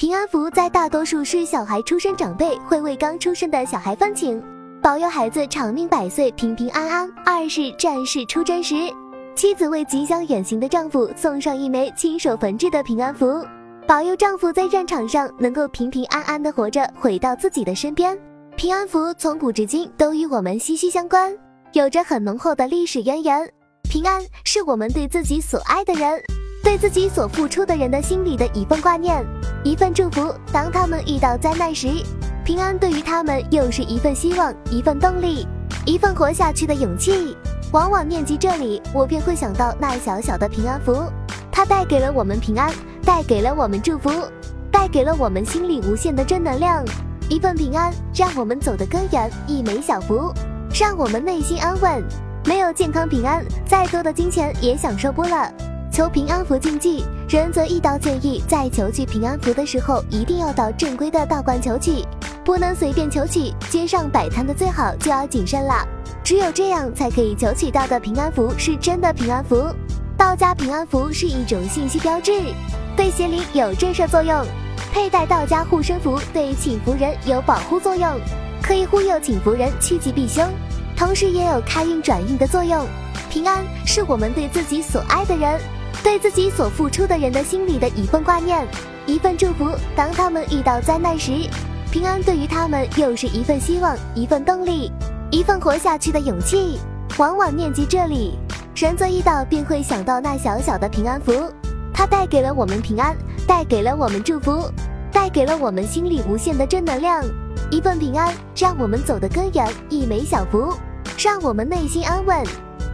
平安符在大多数是小孩出生长辈会为刚出生的小孩放请，保佑孩子长命百岁、平平安安。二是战士出征时，妻子为即将远行的丈夫送上一枚亲手缝制的平安符，保佑丈夫在战场上能够平平安安的活着回到自己的身边。平安符从古至今都与我们息息相关，有着很浓厚的历史渊源。平安是我们对自己所爱的人。对自己所付出的人的心里的一份挂念，一份祝福。当他们遇到灾难时，平安对于他们又是一份希望，一份动力，一份活下去的勇气。往往念及这里，我便会想到那小小的平安符，它带给了我们平安，带给了我们祝福，带给了我们心里无限的正能量。一份平安，让我们走得更远；一枚小福，让我们内心安稳。没有健康平安，再多的金钱也享受不了。求平安符禁忌，仁则一刀建议，在求取平安符的时候，一定要到正规的道观求取，不能随便求取。街上摆摊的最好就要谨慎了，只有这样才可以求取到的平安符是真的平安符。道家平安符是一种信息标志，对邪灵有震慑作用。佩戴道家护身符对请福人有保护作用，可以护佑请福人趋吉避凶，同时也有开运转运的作用。平安是我们对自己所爱的人。对自己所付出的人的心里的一份挂念，一份祝福。当他们遇到灾难时，平安对于他们又是一份希望，一份动力，一份活下去的勇气。往往念及这里，神则一到便会想到那小小的平安符，它带给了我们平安，带给了我们祝福，带给了我们心里无限的正能量。一份平安，让我们走得更远；一枚小福，让我们内心安稳。